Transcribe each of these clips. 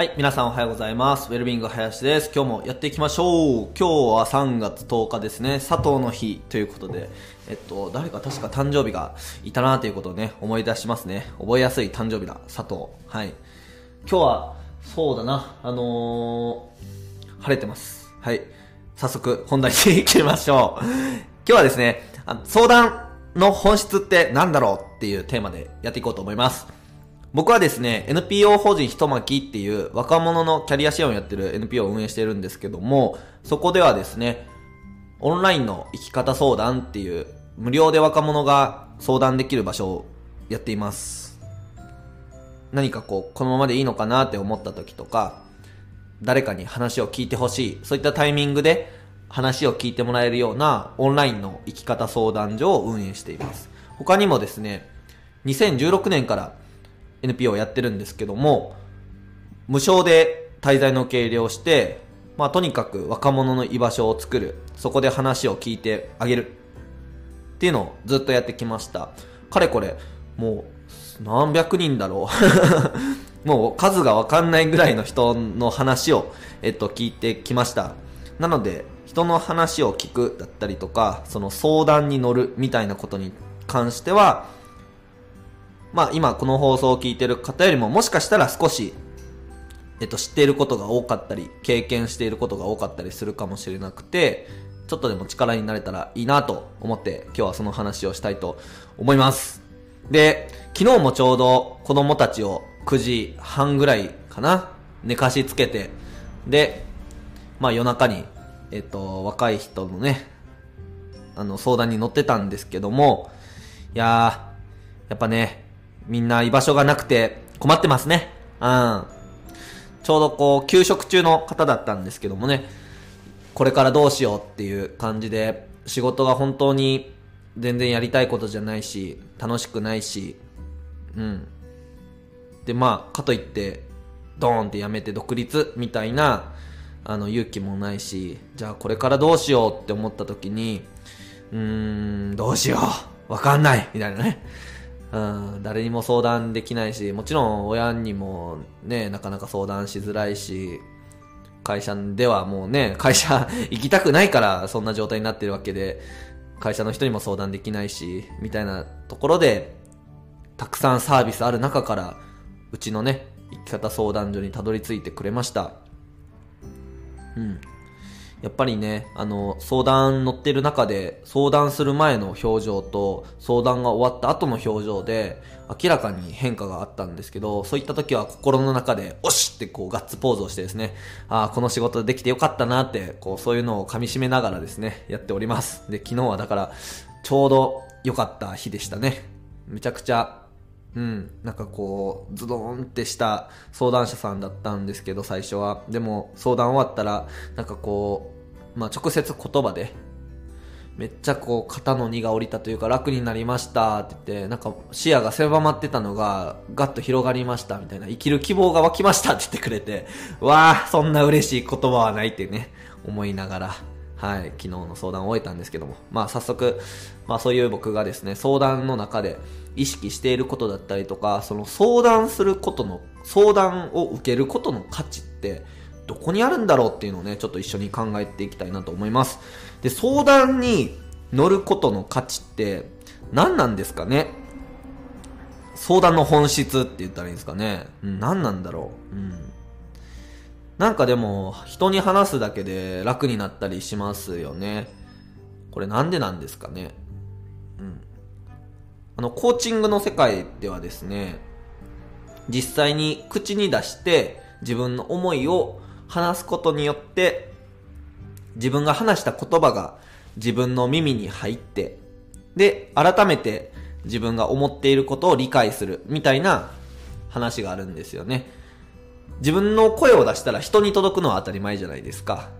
はい、皆さんおはようございます。ウェルビング林です。今日もやっていきましょう。今日は3月10日ですね。佐藤の日ということで、えっと、誰か確か誕生日がいたなということをね、思い出しますね。覚えやすい誕生日だ、佐藤。はい。今日は、そうだな、あのー、晴れてます。はい。早速、本題に 行きましょう。今日はですね、あの相談の本質って何だろうっていうテーマでやっていこうと思います。僕はですね、NPO 法人ひとまきっていう若者のキャリア支援をやってる NPO を運営してるんですけども、そこではですね、オンラインの生き方相談っていう無料で若者が相談できる場所をやっています。何かこう、このままでいいのかなって思った時とか、誰かに話を聞いてほしい、そういったタイミングで話を聞いてもらえるようなオンラインの生き方相談所を運営しています。他にもですね、2016年から NPO をやってるんですけども、無償で滞在の受け入れをして、まあとにかく若者の居場所を作る、そこで話を聞いてあげるっていうのをずっとやってきました。かれこれ、もう何百人だろう。もう数がわかんないぐらいの人の話を、えっと、聞いてきました。なので、人の話を聞くだったりとか、その相談に乗るみたいなことに関しては、まあ今この放送を聞いてる方よりももしかしたら少し、えっと知っていることが多かったり、経験していることが多かったりするかもしれなくて、ちょっとでも力になれたらいいなと思って今日はその話をしたいと思います。で、昨日もちょうど子供たちを9時半ぐらいかな、寝かしつけて、で、まあ夜中に、えっと、若い人のね、あの相談に乗ってたんですけども、いやー、やっぱね、みんな居場所がなくて困ってますね。うん。ちょうどこう、休職中の方だったんですけどもね、これからどうしようっていう感じで、仕事が本当に全然やりたいことじゃないし、楽しくないし、うん。で、まあ、かといって、ドーンってやめて独立みたいな、あの、勇気もないし、じゃあこれからどうしようって思った時に、うーん、どうしよう。わかんない。みたいなね。うん、誰にも相談できないし、もちろん親にもね、なかなか相談しづらいし、会社ではもうね、会社行きたくないからそんな状態になってるわけで、会社の人にも相談できないし、みたいなところで、たくさんサービスある中から、うちのね、生き方相談所にたどり着いてくれました。うん。やっぱりね、あの、相談乗ってる中で、相談する前の表情と、相談が終わった後の表情で、明らかに変化があったんですけど、そういった時は心の中で、おしってこうガッツポーズをしてですね、ああ、この仕事できてよかったなって、こうそういうのを噛み締めながらですね、やっております。で、昨日はだから、ちょうど良かった日でしたね。めちゃくちゃうん、なんかこう、ズドーンってした相談者さんだったんですけど、最初は。でも、相談終わったら、なんかこう、まあ、直接言葉で、めっちゃこう、肩の荷が下りたというか、楽になりましたって言って、なんか視野が狭まってたのが、ガッと広がりましたみたいな、生きる希望が湧きましたって言ってくれて、わあ、そんな嬉しい言葉はないってね、思いながら、はい、昨日の相談を終えたんですけども、まあ早速、まあそういう僕がですね、相談の中で意識していることだったりとか、その相談することの、相談を受けることの価値って、どこにあるんだろうっていうのをね、ちょっと一緒に考えていきたいなと思います。で、相談に乗ることの価値って何なんですかね？相談の本質って言ったらいいんですかね、何なんだろう、うん。なんかでも、人に話すだけで楽になったりしますよね。これなんでなんですかね。うん。あの、コーチングの世界ではですね、実際に口に出して自分の思いを話すことによって、自分が話した言葉が自分の耳に入って、で、改めて自分が思っていることを理解するみたいな話があるんですよね。自分の声を出したら人に届くのは当たり前じゃないですか。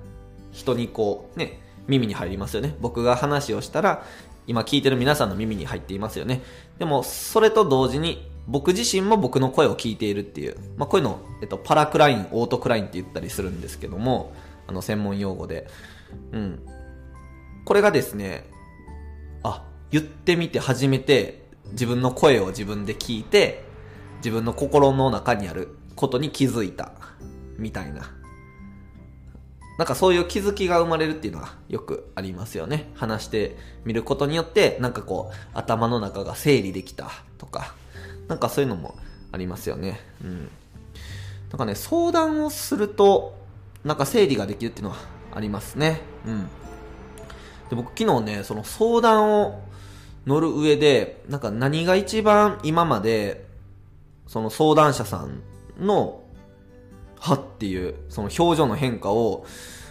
人にこう、ね、耳に入りますよね。僕が話をしたら、今聞いてる皆さんの耳に入っていますよね。でも、それと同時に、僕自身も僕の声を聞いているっていう、まあ、こういうのを、えっと、パラクライン、オートクラインって言ったりするんですけども、あの、専門用語で。うん。これがですね、あ、言ってみて初めて、自分の声を自分で聞いて、自分の心の中にあることに気づいた。みたいな。なんかそういう気づきが生まれるっていうのはよくありますよね。話してみることによって、なんかこう、頭の中が整理できたとか、なんかそういうのもありますよね。うん。なんかね、相談をすると、なんか整理ができるっていうのはありますね。うん。で、僕昨日ね、その相談を乗る上で、なんか何が一番今まで、その相談者さんの、はっていう、その表情の変化を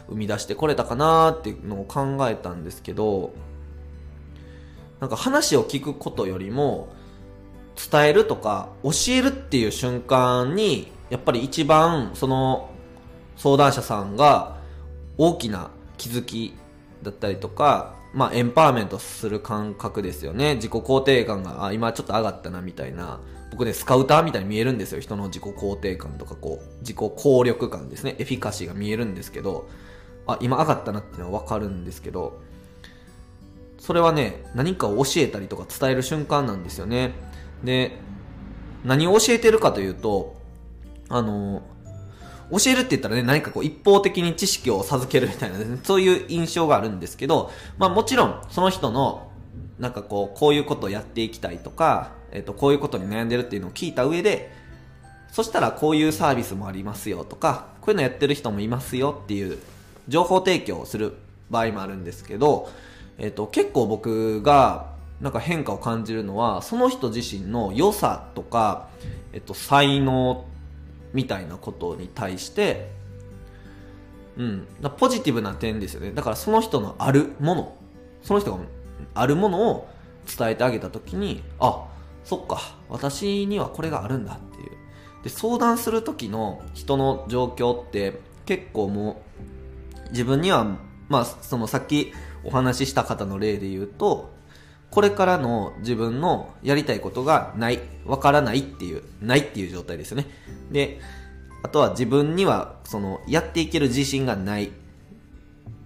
生み出してこれたかなっていうのを考えたんですけど、なんか話を聞くことよりも、伝えるとか教えるっていう瞬間に、やっぱり一番その相談者さんが大きな気づきだったりとか、まあ、エンパワーメントする感覚ですよね。自己肯定感が、あ、今ちょっと上がったな、みたいな。僕ね、スカウターみたいに見えるんですよ。人の自己肯定感とか、こう、自己効力感ですね。エフィカシーが見えるんですけど、あ、今上がったなっていうのはわかるんですけど、それはね、何かを教えたりとか伝える瞬間なんですよね。で、何を教えてるかというと、あの、教えるって言ったらね、何かこう一方的に知識を授けるみたいな、ね、そういう印象があるんですけど、まあもちろん、その人の、なんかこう、こういうことをやっていきたいとか、えっ、と、こういうことに悩んでるっていうのを聞いた上で、そしたらこういうサービスもありますよとか、こういうのやってる人もいますよっていう情報提供をする場合もあるんですけど、えっ、と、結構僕がなんか変化を感じるのは、その人自身の良さとか、えっと、才能みたいなことに対して、うん、ポジティブな点ですよね。だからその人のあるもの、その人があるものを伝えてあげたときに、あ、そっか、私にはこれがあるんだっていう。で、相談する時の人の状況って結構もう自分には、まあ、そのさっきお話しした方の例で言うと、これからの自分のやりたいことがない、わからないっていう、ないっていう状態ですよね。で、あとは自分には、その、やっていける自信がない。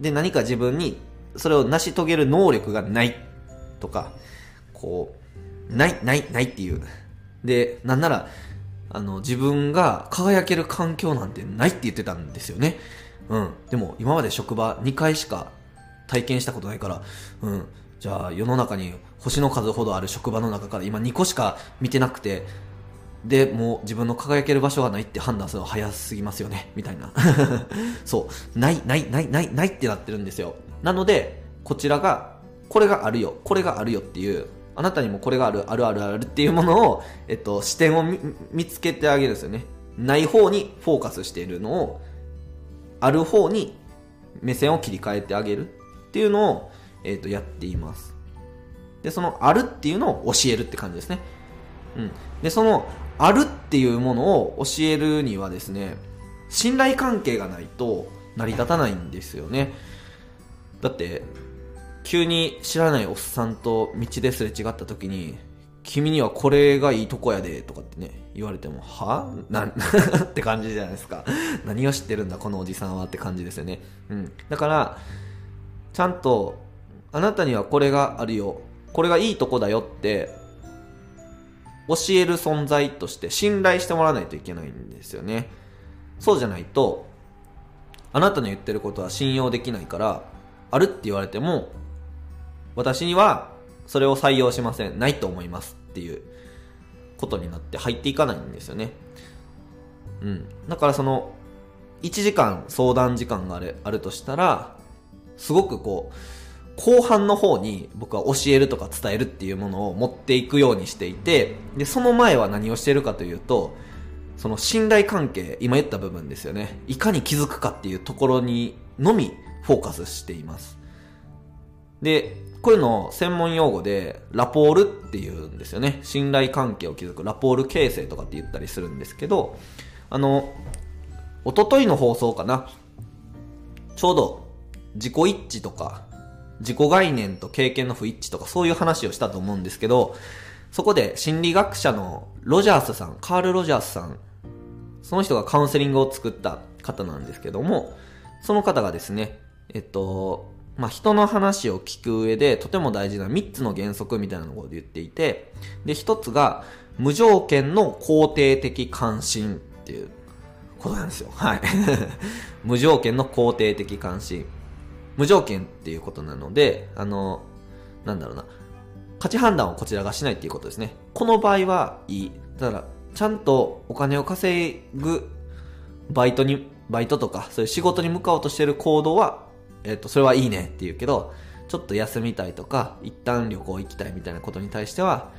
で、何か自分に、それを成し遂げる能力がないとか、こう、ない、ない、ないっていう。で、なんなら、あの、自分が輝ける環境なんてないって言ってたんですよね。うん。でも、今まで職場2回しか体験したことないから、うん。じゃあ世の中に星の数ほどある職場の中から今2個しか見てなくて、で、もう自分の輝ける場所がないって判断するのは早すぎますよね、みたいな。そう。ない、ない、ない、ない、ないってなってるんですよ。なので、こちらが、これがあるよ、これがあるよっていう、あなたにもこれがある、あるあるあるっていうものを、えっと、視点を見つけてあげるんですよね。ない方にフォーカスしているのを、ある方に目線を切り替えてあげるっていうのを、えっ、と、やっています。で、そのあるっていうのを教えるって感じですね。うん。で、そのあるっていうものを教えるにはですね、信頼関係がないと成り立たないんですよね。だって、急に知らないおっさんと道ですれ違った時に、君にはこれがいいとこやで、とかってね、言われても、は？な、って感じじゃないですか。何を知ってるんだ、このおじさんはって感じですよね。うん。だから、ちゃんとあなたにはこれがあるよ。これがいいとこだよって、教える存在として信頼してもらわないといけないんですよね。そうじゃないと、あなたの言ってることは信用できないから、あるって言われても、私にはそれを採用しません。ないと思いますっていうことになって入っていかないんですよね。うん。だからその、1時間相談時間があるあるとしたら、すごくこう、後半の方に僕は教えるとか伝えるっていうものを持っていくようにしていて、で、その前は何をしているかというと、その信頼関係、今言った部分ですよね。いかに気づくかっていうところにのみフォーカスしています。で、こういうのを専門用語でラポールっていうんですよね。信頼関係を築くラポール形成とかって言ったりするんですけど、あの、おとといの放送かな。ちょうど自己一致とか自己概念と経験の不一致とかそういう話をしたと思うんですけど、そこで心理学者のロジャースさん、カール・ロジャースさん、その人がカウンセリングを作った方なんですけども、その方がですね、えっと、まあ、人の話を聞く上でとても大事な3つの原則みたいなのを言っていて、で、1つが無条件の肯定的関心っていうことなんですよ。はい。無条件の肯定的関心。無条件っていうことなので、あの、なんだろうな。価値判断をこちらがしないっていうことですね。この場合はいい。だから、ちゃんとお金を稼ぐバイトに、バイトとか、そういう仕事に向かおうとしてる行動は、えっ、と、それはいいねって言うけど、ちょっと休みたいとか、一旦旅行行きたいみたいなことに対しては、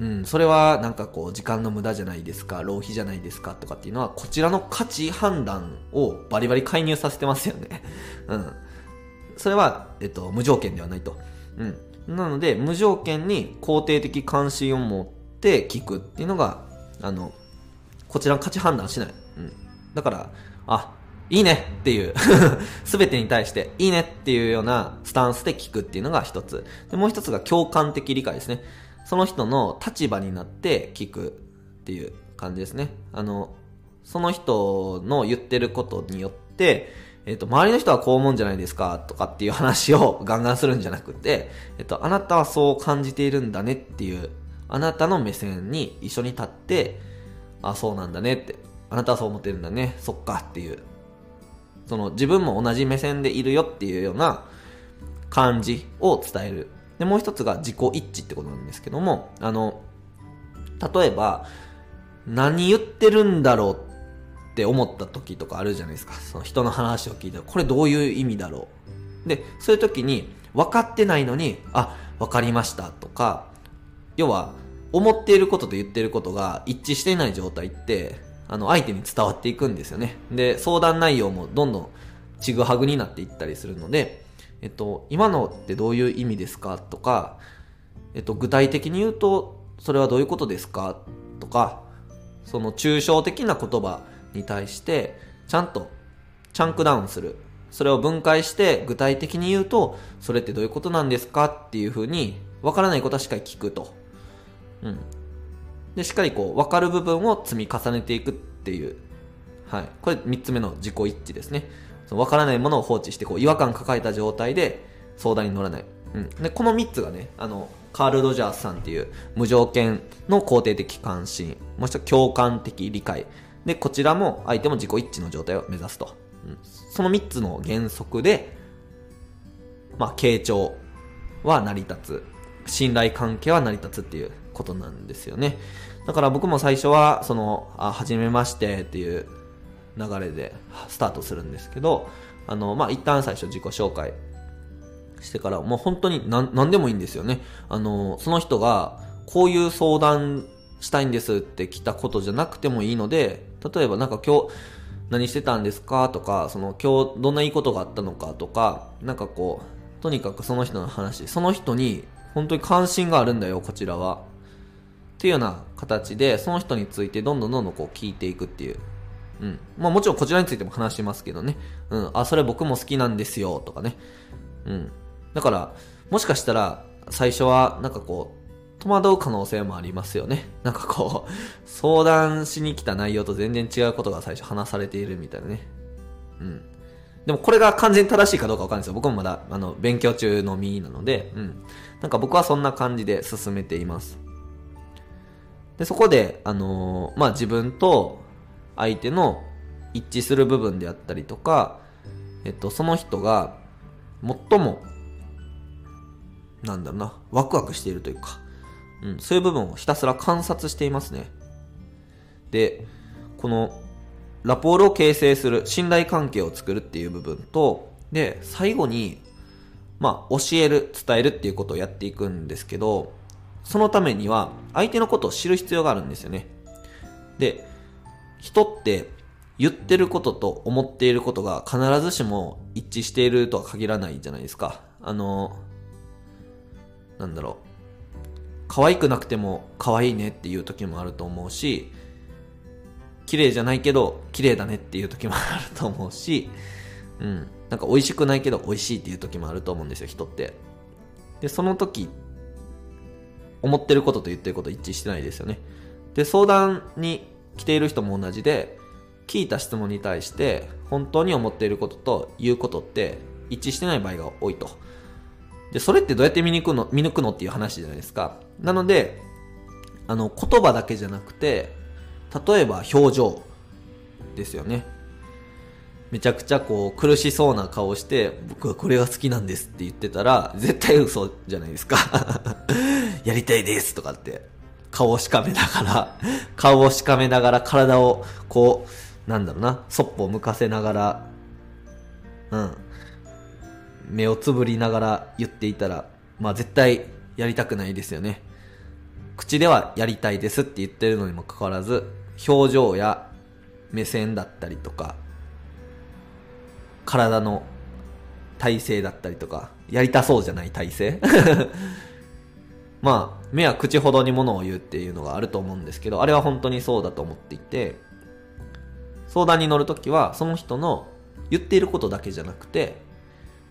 うん、それはなんかこう、時間の無駄じゃないですか、浪費じゃないですかとかっていうのは、こちらの価値判断をバリバリ介入させてますよね。うん。それは、えっと、無条件ではないと。うん。なので、無条件に肯定的関心を持って聞くっていうのが、あの、こちらの価値判断しない。うん。だから、あ、いいねっていう すべてに対していいねっていうようなスタンスで聞くっていうのが一つ。で、もう一つが共感的理解ですね。その人の立場になって聞くっていう感じですね。あの、その人の言ってることによって、えっ、と、周りの人はこう思うんじゃないですかとかっていう話を ガンガンするんじゃなくて、えっと、あなたはそう感じているんだねっていう、あなたの目線に一緒に立って、あ、そうなんだねって、あなたはそう思ってるんだね、そっかっていう、その自分も同じ目線でいるよっていうような感じを伝えるで、もう一つが自己一致ってことなんですけども、あの、例えば、何言ってるんだろうって思った時とかあるじゃないですか。その人の話を聞いて、これどういう意味だろう。で、そういう時に、分かってないのに、あ、分かりましたとか、要は、思っていることと言っていることが一致していない状態って、あの、相手に伝わっていくんですよね。で、相談内容もどんどんちぐはぐになっていったりするので、えっと、今のってどういう意味ですかとか、えっと、具体的に言うと、それはどういうことですか？とか、その抽象的な言葉に対して、ちゃんとチャンクダウンする。それを分解して具体的に言うと、それってどういうことなんですか？っていうふうに、わからないことはしっかり聞くと。うん。で、しっかりこう、わかる部分を積み重ねていくっていう。はい。これ三つ目の自己一致ですね。その分からないものを放置してこう違和感抱えた状態で相談に乗らない。うん、でこの3つがねあのカール・ロジャースさんっていう無条件の肯定的関心もう一つ共感的理解でこちらも相手も自己一致の状態を目指すと、うん、その3つの原則でまあ傾聴は成り立つ信頼関係は成り立つっていうことなんですよねだから僕も最初はそのあ初めましてっていう流れでスタートするんですけど、あの、まあ、一旦最初自己紹介してから、もう本当に何何でもいいんですよね。あの、その人が、こういう相談したいんですって来たことじゃなくてもいいので、例えばなんか今日何してたんですか？とか、その今日どんないいことがあったのかとか、なんかこう、とにかくその人の話、その人に本当に関心があるんだよ、こちらは。っていうような形で、その人についてどんどんどんどんこう聞いていくっていううん。まあもちろんこちらについても話しますけどね。うん。あ、それ僕も好きなんですよ、とかね。うん。だから、もしかしたら、最初は、なんかこう、戸惑う可能性もありますよね。なんかこう、相談しに来た内容と全然違うことが最初話されているみたいなね。うん。でもこれが完全に正しいかどうかわかんないですよ。僕もまだ、あの、勉強中の身なので、うん。なんか僕はそんな感じで進めています。で、そこで、あのー、まあ、自分と、相手の一致する部分であったりとか、えっと、その人が最も、なんだろうな、ワクワクしているというか、うん、そういう部分をひたすら観察していますね。で、この、ラポールを形成する、信頼関係を作るっていう部分と、で、最後に、まあ、教える、伝えるっていうことをやっていくんですけど、そのためには、相手のことを知る必要があるんですよね。で、人って言ってることと思っていることが必ずしも一致しているとは限らないじゃないですか。あの、なんだろう。可愛くなくても可愛いねっていう時もあると思うし、綺麗じゃないけど綺麗だねっていう時もあると思うし、うん。なんか美味しくないけど美味しいっていう時もあると思うんですよ、人って。で、その時っ、思ってることと言ってること一致してないですよね。で、相談に来ている人も同じで、聞いた質問に対して本当に思っていることと言うことって一致してない場合が多いと。で、それってどうやって見抜くの、見抜くのっていう話じゃないですか。なので、あの、言葉だけじゃなくて、例えば表情、ですよね。めちゃくちゃこう苦しそうな顔して僕はこれが好きなんですって言ってたら絶対嘘じゃないですかやりたいですとかって顔をしかめながら 顔をしかめながら体をこうなんだろうなそっぽを向かせながらうん。目をつぶりながら言っていたらまあ絶対やりたくないですよね。口ではやりたいですって言ってるのにもかかわらず表情や目線だったりとか体の体勢だったりとか、やりたそうじゃない体勢。まあ、目は口ほどにものを言うっていうのがあると思うんですけど、あれは本当にそうだと思っていて、相談に乗るときは、その人の言っていることだけじゃなくて、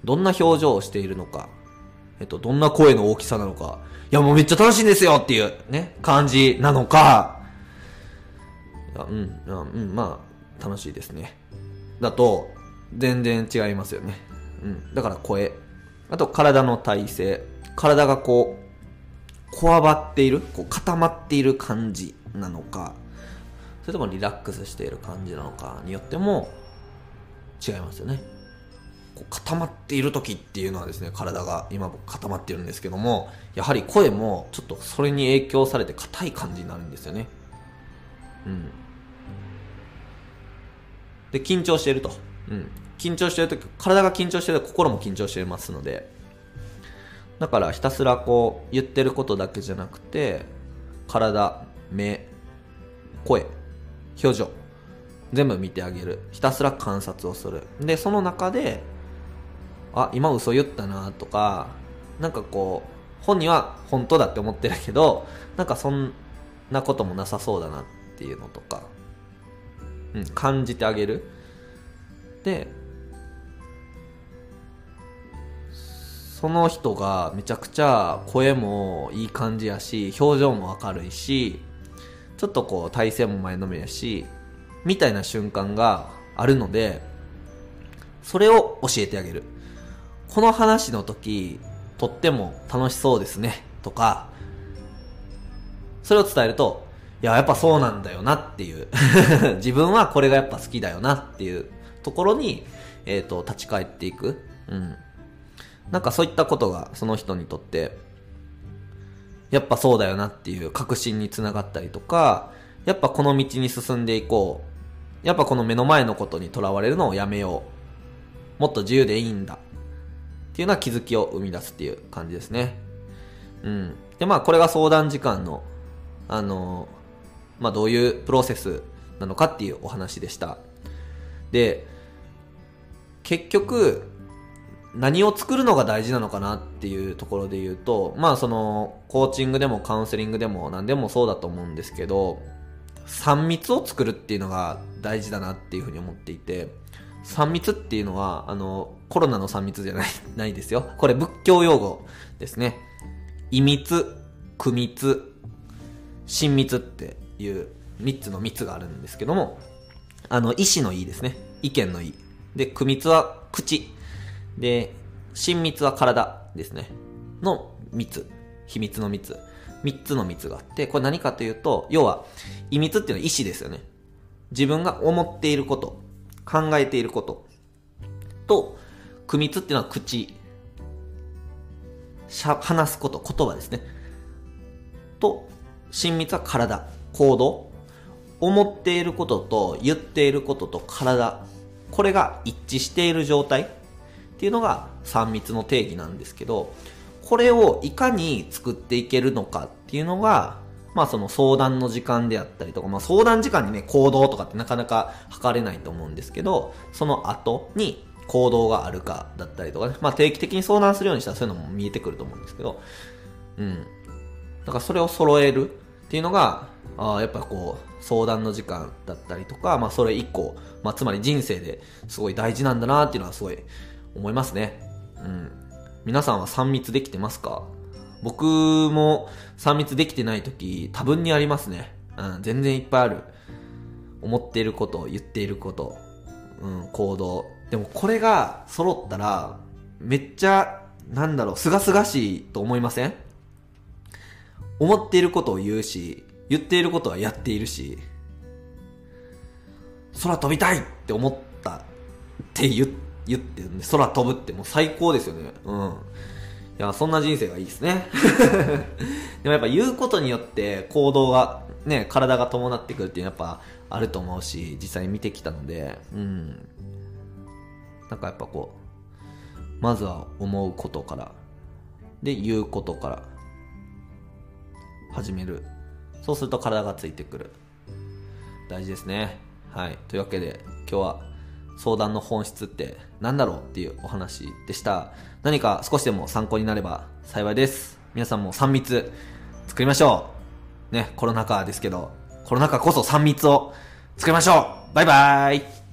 どんな表情をしているのか、えっと、どんな声の大きさなのか、いやもうめっちゃ楽しいんですよっていうね、感じなのか、うん、うん、まあ、楽しいですね。だと、全然違いますよね。うん。だから声。あと体の体勢。体がこう、こわばっている、こう固まっている感じなのか、それともリラックスしている感じなのかによっても違いますよね。こう固まっている時っていうのはですね、体が今固まってるんですけども、やはり声もちょっとそれに影響されて硬い感じになるんですよね。うん。で、緊張していると。うん、緊張してると体が緊張してると心も緊張してますのでだからひたすらこう言ってることだけじゃなくて体目声表情全部見てあげる。ひたすら観察をする。でその中であ今嘘言ったなとかなんかこう本人は本当だって思ってるけどなんかそんなこともなさそうだなっていうのとか、うん、感じてあげる。でその人がめちゃくちゃ声もいい感じやし表情も明るいしちょっとこう体勢も前のめやしみたいな瞬間があるのでそれを教えてあげるこの話の時とっても楽しそうですねとかそれを伝えるといややっぱそうなんだよなっていう 自分はこれがやっぱ好きだよなっていうところに、えっ、ー、と、立ち返っていく。うん。なんかそういったことがその人にとって、やっぱそうだよなっていう確信につながったりとか、やっぱこの道に進んでいこう。やっぱこの目の前のことにとらわれるのをやめよう。もっと自由でいいんだ。っていうような気づきを生み出すっていう感じですね。うん。で、まあこれが相談時間の、あのまあどういうプロセスなのかっていうお話でした。で、結局、何を作るのが大事なのかなっていうところで言うと、まあその、コーチングでもカウンセリングでも何でもそうだと思うんですけど、3密を作るっていうのが大事だなっていうふうに思っていて、3密っていうのは、あの、コロナの3密じゃない、ないですよ。これ仏教用語ですね。異密、苦密、親密っていう3つの密があるんですけども、あの、意思の意ですね。意見の意。で、苦密は口。で、親密は体ですね。の密。秘密の密。三つの密があって、これ何かというと、要は、秘密っていうのは意思ですよね。自分が思っていること、考えていること。と、苦密っていうのは口。しゃ、話すこと、言葉ですね。と、親密は体、行動。思っていることと言っていることと体これが一致している状態っていうのが3密の定義なんですけど、これをいかに作っていけるのかっていうのが、まあその相談の時間であったりとか、まあ相談時間にね、行動とかってなかなか測れないと思うんですけど、その後に行動があるかだったりとかね、まあ定期的に相談するようにしたらそういうのも見えてくると思うんですけど、うん。だからそれを揃えるっていうのが、あやっぱこう、相談の時間だったりとか、まあそれ以降、まあつまり人生ですごい大事なんだなっていうのはすごい思いますね。うん。皆さんは3密できてますか？僕も3密できてない時多分にありますね。うん、全然いっぱいある。思っていること、言っていること、うん、行動。でもこれが揃ったら、めっちゃ、なんだろう、すがすがしいと思いません？思っていることを言うし、言っていることはやっているし、空飛びたいって思ったって言って言ってるんで、空飛ぶってもう最高ですよね。うん。いや、そんな人生がいいですね。でもやっぱ言うことによって行動が、ね、体が伴ってくるっていうのはやっぱあると思うし、実際見てきたので、うん。なんかやっぱこう、まずは思うことから、で、言うことから始める。そうすると体がついてくる。大事ですね。はい。というわけで、今日は相談の本質って何だろうっていうお話でした。何か少しでも参考になれば幸いです。皆さんも3密作りましょう。ね、コロナ禍ですけど、コロナ禍こそ3密を作りましょうバイバーイ